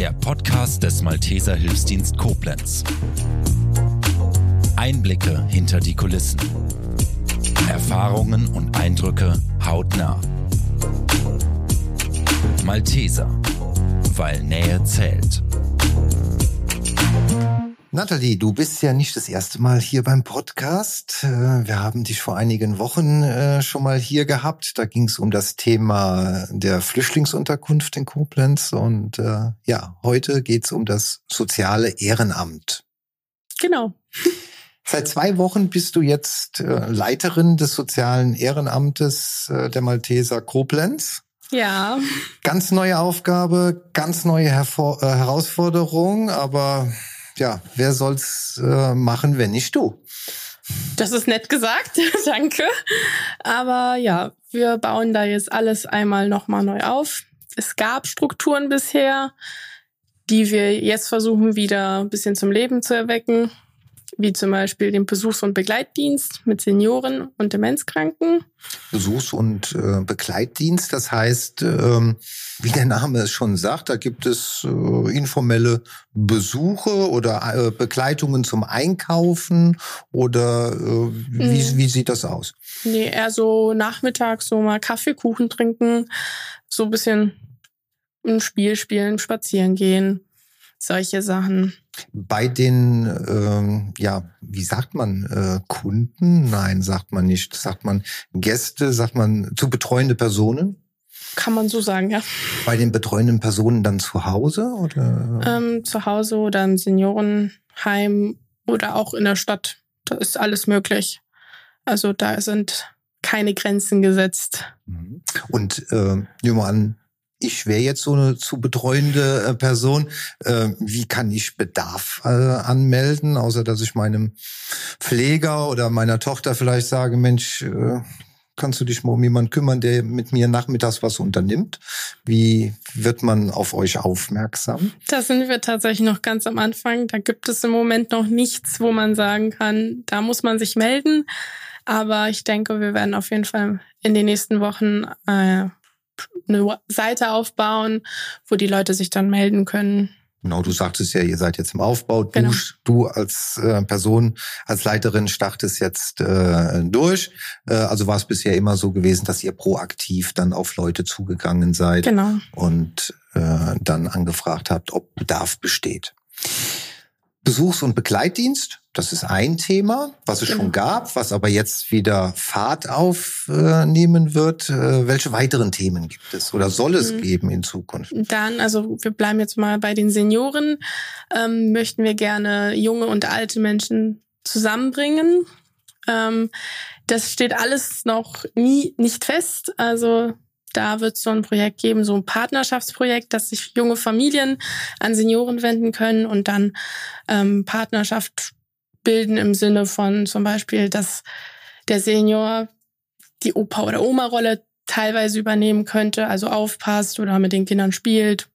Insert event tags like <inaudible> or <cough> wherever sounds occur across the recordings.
der Podcast des Malteser Hilfsdienst Koblenz. Einblicke hinter die Kulissen. Erfahrungen und Eindrücke hautnah. Malteser, weil Nähe zählt. Nathalie, du bist ja nicht das erste Mal hier beim Podcast. Äh, wir haben dich vor einigen Wochen äh, schon mal hier gehabt. Da ging es um das Thema der Flüchtlingsunterkunft in Koblenz. Und äh, ja, heute geht es um das soziale Ehrenamt. Genau. Seit zwei Wochen bist du jetzt Leiterin des sozialen Ehrenamtes der Malteser Koblenz. Ja. Ganz neue Aufgabe, ganz neue Hervor äh, Herausforderung, aber ja, wer soll's äh, machen, wenn nicht du? Das ist nett gesagt, <laughs> danke. Aber ja, wir bauen da jetzt alles einmal nochmal neu auf. Es gab Strukturen bisher, die wir jetzt versuchen wieder ein bisschen zum Leben zu erwecken wie zum Beispiel den Besuchs- und Begleitdienst mit Senioren und Demenzkranken. Besuchs- und äh, Begleitdienst, das heißt, ähm, wie der Name es schon sagt, da gibt es äh, informelle Besuche oder äh, Begleitungen zum Einkaufen oder äh, wie, mhm. wie sieht das aus? Nee, eher so nachmittags so mal Kaffee, Kuchen trinken, so ein bisschen ein Spiel spielen, spazieren gehen, solche Sachen. Bei den, ähm, ja, wie sagt man, äh, Kunden? Nein, sagt man nicht. Sagt man Gäste, sagt man zu betreuende Personen? Kann man so sagen, ja. Bei den betreuenden Personen dann zu Hause oder? Ähm, zu Hause oder im Seniorenheim oder auch in der Stadt. Da ist alles möglich. Also da sind keine Grenzen gesetzt. Mhm. Und äh, nehmen wir an, ich wäre jetzt so eine zu betreuende äh, Person. Äh, wie kann ich Bedarf äh, anmelden, außer dass ich meinem Pfleger oder meiner Tochter vielleicht sage, Mensch, kannst du dich mal um jemanden kümmern, der mit mir nachmittags was unternimmt? Wie wird man auf euch aufmerksam? Da sind wir tatsächlich noch ganz am Anfang. Da gibt es im Moment noch nichts, wo man sagen kann, da muss man sich melden. Aber ich denke, wir werden auf jeden Fall in den nächsten Wochen äh, eine Seite aufbauen, wo die Leute sich dann melden können. Genau, du sagtest ja, ihr seid jetzt im Aufbau. Du, genau. du als äh, Person, als Leiterin startest jetzt äh, durch. Äh, also war es bisher immer so gewesen, dass ihr proaktiv dann auf Leute zugegangen seid genau. und äh, dann angefragt habt, ob Bedarf besteht. Besuchs- und Begleitdienst, das ist ein Thema, was es genau. schon gab, was aber jetzt wieder Fahrt aufnehmen wird. Äh, welche weiteren Themen gibt es oder soll es mhm. geben in Zukunft? Dann, also wir bleiben jetzt mal bei den Senioren, ähm, möchten wir gerne junge und alte Menschen zusammenbringen. Ähm, das steht alles noch nie nicht fest. Also da wird es so ein Projekt geben, so ein Partnerschaftsprojekt, dass sich junge Familien an Senioren wenden können und dann ähm, Partnerschaft bilden im Sinne von zum Beispiel, dass der Senior die Opa- oder Oma-Rolle teilweise übernehmen könnte, also aufpasst oder mit den Kindern spielt.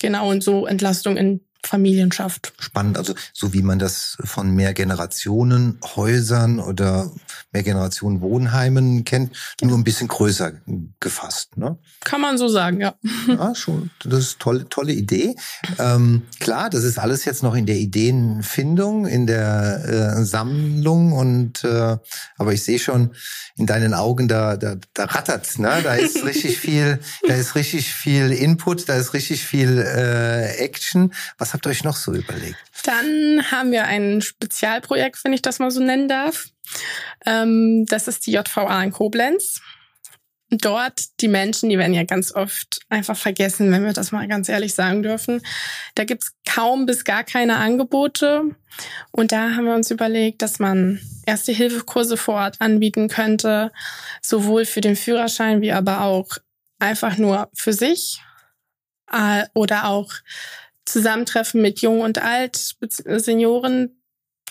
Genau, und so Entlastung in Familien schafft. Spannend, also so wie man das von mehr Generationen Häusern oder mehr Generationen Wohnheimen kennt, nur ein bisschen größer gefasst. Ne? Kann man so sagen, ja. Ja, schon. Das ist tolle, tolle Idee. Ähm, klar, das ist alles jetzt noch in der Ideenfindung, in der äh, Sammlung und äh, aber ich sehe schon in deinen Augen, da, da, da rattert, ne? Da ist richtig <laughs> viel, da ist richtig viel Input, da ist richtig viel äh, Action. Was was habt ihr euch noch so überlegt? Dann haben wir ein Spezialprojekt, wenn ich das mal so nennen darf. Ähm, das ist die JVA in Koblenz. Dort, die Menschen, die werden ja ganz oft einfach vergessen, wenn wir das mal ganz ehrlich sagen dürfen. Da gibt's kaum bis gar keine Angebote. Und da haben wir uns überlegt, dass man erste Hilfekurse vor Ort anbieten könnte, sowohl für den Führerschein wie aber auch einfach nur für sich äh, oder auch Zusammentreffen mit Jung und Alt, Senioren,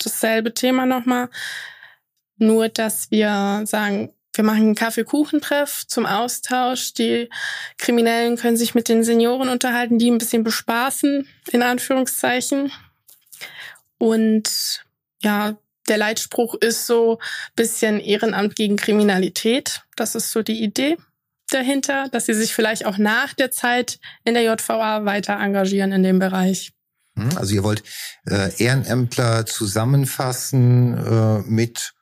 dasselbe Thema nochmal. Nur, dass wir sagen, wir machen einen Kaffeekuchentreff zum Austausch. Die Kriminellen können sich mit den Senioren unterhalten, die ein bisschen bespaßen, in Anführungszeichen. Und ja, der Leitspruch ist so bisschen Ehrenamt gegen Kriminalität. Das ist so die Idee. Dahinter, dass sie sich vielleicht auch nach der Zeit in der JVA weiter engagieren in dem Bereich. Hm, also ihr wollt äh, Ehrenämtler zusammenfassen äh, mit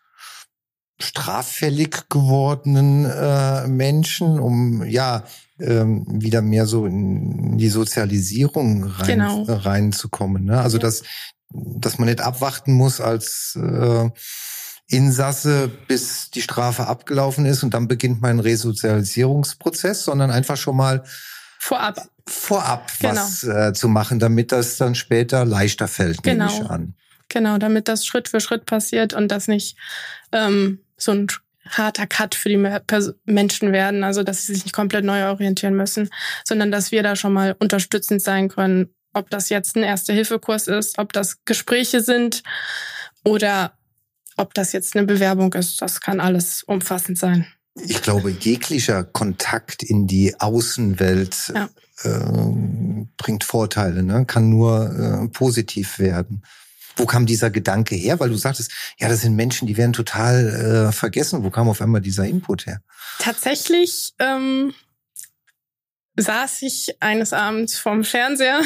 straffällig gewordenen äh, Menschen, um ja ähm, wieder mehr so in die Sozialisierung rein, genau. äh, reinzukommen. Ne? Also dass dass man nicht abwarten muss als äh, Insasse, bis die Strafe abgelaufen ist und dann beginnt mein Resozialisierungsprozess, sondern einfach schon mal vorab vorab genau. was äh, zu machen, damit das dann später leichter fällt, genau. nehme ich an. Genau, damit das Schritt für Schritt passiert und das nicht ähm, so ein harter Cut für die Menschen werden, also dass sie sich nicht komplett neu orientieren müssen, sondern dass wir da schon mal unterstützend sein können, ob das jetzt ein Erste-Hilfe-Kurs ist, ob das Gespräche sind oder ob das jetzt eine Bewerbung ist. Das kann alles umfassend sein. Ich glaube, jeglicher Kontakt in die Außenwelt ja. äh, bringt Vorteile, ne? kann nur äh, positiv werden. Wo kam dieser Gedanke her? Weil du sagtest, ja, das sind Menschen, die werden total äh, vergessen. Wo kam auf einmal dieser Input her? Tatsächlich ähm, saß ich eines Abends vorm Fernseher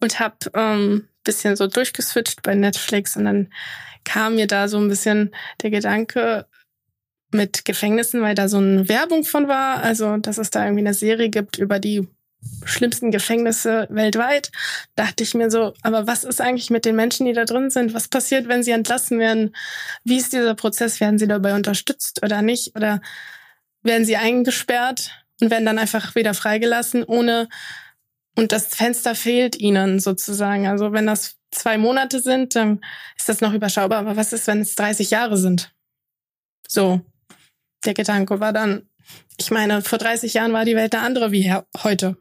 und habe ähm, bisschen so durchgeswitcht bei Netflix und dann kam mir da so ein bisschen der Gedanke mit Gefängnissen, weil da so eine Werbung von war, also dass es da irgendwie eine Serie gibt über die schlimmsten Gefängnisse weltweit, dachte ich mir so, aber was ist eigentlich mit den Menschen, die da drin sind? Was passiert, wenn sie entlassen werden? Wie ist dieser Prozess? Werden sie dabei unterstützt oder nicht? Oder werden sie eingesperrt und werden dann einfach wieder freigelassen, ohne und das Fenster fehlt ihnen sozusagen. Also wenn das zwei Monate sind, dann ist das noch überschaubar. Aber was ist, wenn es 30 Jahre sind? So, der Gedanke war dann, ich meine, vor 30 Jahren war die Welt eine andere wie heute.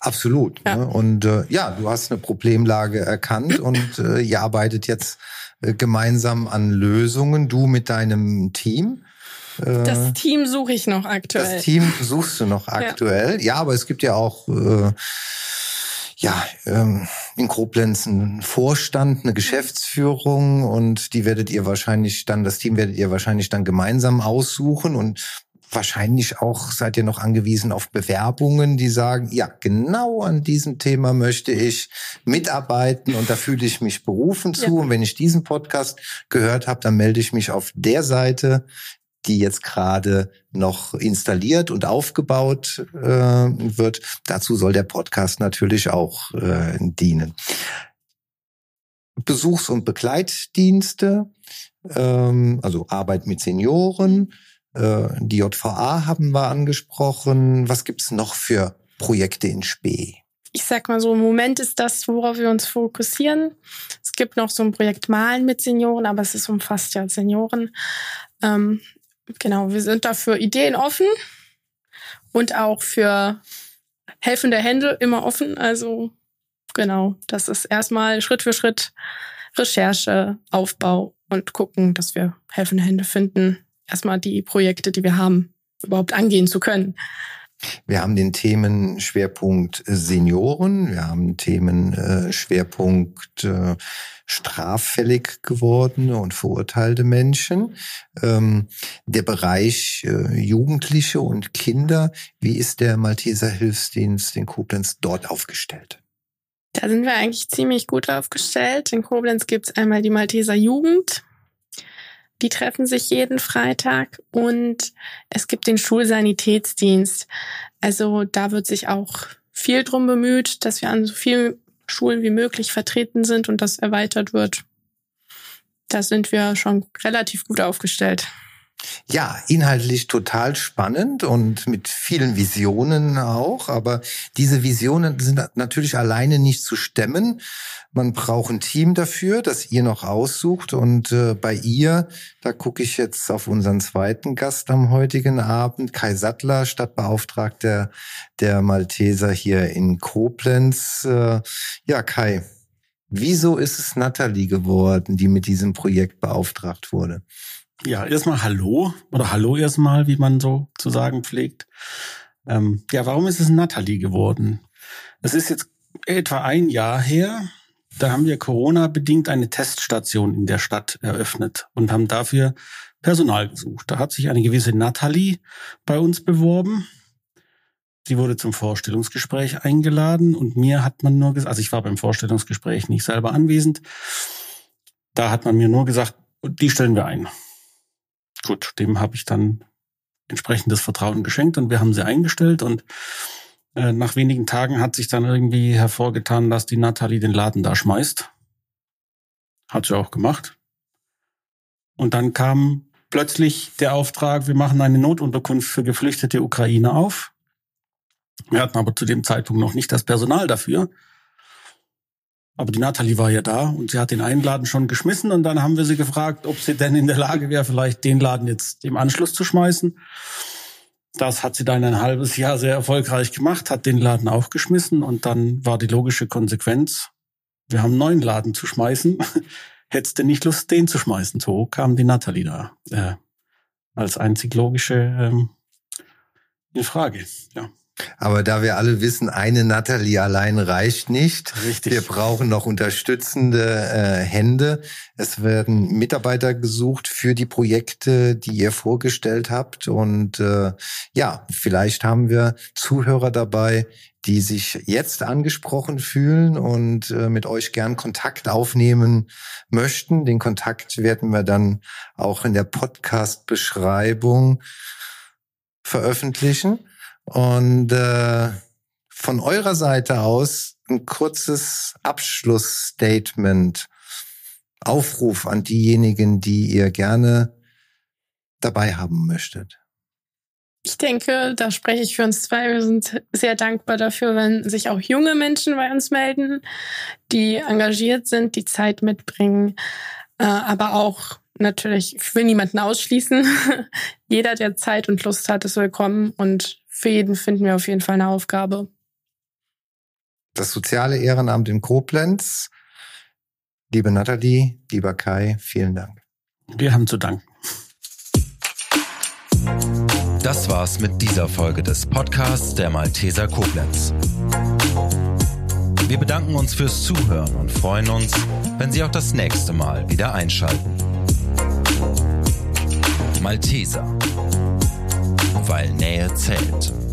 Absolut. Ja. Ne? Und äh, ja, du hast eine Problemlage erkannt <clears throat> und äh, ihr arbeitet jetzt äh, gemeinsam an Lösungen, du mit deinem Team. Äh, das Team suche ich noch aktuell. Das Team suchst du noch aktuell. Ja, ja aber es gibt ja auch äh, ja, ähm, in Koblenz einen Vorstand, eine Geschäftsführung und die werdet ihr wahrscheinlich dann, das Team werdet ihr wahrscheinlich dann gemeinsam aussuchen und wahrscheinlich auch seid ihr noch angewiesen auf Bewerbungen, die sagen, ja, genau an diesem Thema möchte ich mitarbeiten und da fühle ich mich berufen zu. Ja. Und wenn ich diesen Podcast gehört habe, dann melde ich mich auf der Seite, die jetzt gerade noch installiert und aufgebaut äh, wird. Dazu soll der Podcast natürlich auch äh, dienen. Besuchs- und Begleitdienste, ähm, also Arbeit mit Senioren, äh, die JVA haben wir angesprochen. Was gibt's noch für Projekte in Spee? Ich sag mal so, im Moment ist das, worauf wir uns fokussieren. Es gibt noch so ein Projekt Malen mit Senioren, aber es ist umfasst ja Senioren. Ähm, genau, wir sind dafür Ideen offen und auch für helfende Hände immer offen. Also genau, das ist erstmal Schritt für Schritt Recherche, Aufbau und gucken, dass wir helfende Hände finden, erstmal die Projekte, die wir haben, überhaupt angehen zu können. Wir haben den Themenschwerpunkt Senioren, wir haben Themenschwerpunkt äh, straffällig gewordene und verurteilte Menschen. Ähm, der Bereich äh, Jugendliche und Kinder, wie ist der Malteser Hilfsdienst in Koblenz dort aufgestellt? Da sind wir eigentlich ziemlich gut aufgestellt. In Koblenz gibt es einmal die Malteser Jugend, die treffen sich jeden Freitag und es gibt den Schulsanitätsdienst. Also da wird sich auch viel drum bemüht, dass wir an so vielen Schulen wie möglich vertreten sind und das erweitert wird. Da sind wir schon relativ gut aufgestellt. Ja, inhaltlich total spannend und mit vielen Visionen auch. Aber diese Visionen sind natürlich alleine nicht zu stemmen. Man braucht ein Team dafür, das ihr noch aussucht. Und äh, bei ihr, da gucke ich jetzt auf unseren zweiten Gast am heutigen Abend, Kai Sattler, Stadtbeauftragter der Malteser hier in Koblenz. Äh, ja, Kai, wieso ist es Natalie geworden, die mit diesem Projekt beauftragt wurde? Ja, erstmal Hallo oder Hallo erstmal, wie man so zu sagen pflegt. Ähm, ja, warum ist es Natalie geworden? Es ist jetzt etwa ein Jahr her. Da haben wir Corona-bedingt eine Teststation in der Stadt eröffnet und haben dafür Personal gesucht. Da hat sich eine gewisse Natalie bei uns beworben die wurde zum Vorstellungsgespräch eingeladen und mir hat man nur gesagt, also ich war beim Vorstellungsgespräch nicht selber anwesend, da hat man mir nur gesagt, die stellen wir ein. Gut, dem habe ich dann entsprechendes Vertrauen geschenkt und wir haben sie eingestellt und äh, nach wenigen Tagen hat sich dann irgendwie hervorgetan, dass die Nathalie den Laden da schmeißt. Hat sie auch gemacht. Und dann kam plötzlich der Auftrag, wir machen eine Notunterkunft für geflüchtete Ukrainer auf. Wir hatten aber zu dem Zeitpunkt noch nicht das Personal dafür. Aber die Nathalie war ja da und sie hat den einen Laden schon geschmissen und dann haben wir sie gefragt, ob sie denn in der Lage wäre, vielleicht den Laden jetzt im Anschluss zu schmeißen. Das hat sie dann ein halbes Jahr sehr erfolgreich gemacht, hat den Laden auch geschmissen und dann war die logische Konsequenz, wir haben einen neuen Laden zu schmeißen. <laughs> Hättest du nicht Lust, den zu schmeißen? So kam die Nathalie da äh, als einzig logische ähm, in Frage. Ja. Aber da wir alle wissen, eine Natalie allein reicht nicht. Richtig. Wir brauchen noch unterstützende äh, Hände. Es werden Mitarbeiter gesucht für die Projekte, die ihr vorgestellt habt. Und äh, ja, vielleicht haben wir Zuhörer dabei, die sich jetzt angesprochen fühlen und äh, mit euch gern Kontakt aufnehmen möchten. Den Kontakt werden wir dann auch in der Podcast-Beschreibung veröffentlichen. Und äh, von eurer Seite aus ein kurzes Abschlussstatement, Aufruf an diejenigen, die ihr gerne dabei haben möchtet. Ich denke, da spreche ich für uns zwei. Wir sind sehr dankbar dafür, wenn sich auch junge Menschen bei uns melden, die engagiert sind, die Zeit mitbringen, äh, aber auch natürlich, ich will niemanden ausschließen. <laughs> Jeder, der Zeit und Lust hat, ist willkommen und für jeden finden wir auf jeden Fall eine Aufgabe. Das soziale Ehrenamt in Koblenz. Liebe Nathalie, lieber Kai, vielen Dank. Wir haben zu danken. Das war's mit dieser Folge des Podcasts der Malteser Koblenz. Wir bedanken uns fürs Zuhören und freuen uns, wenn Sie auch das nächste Mal wieder einschalten. Malteser weil Nähe zählt.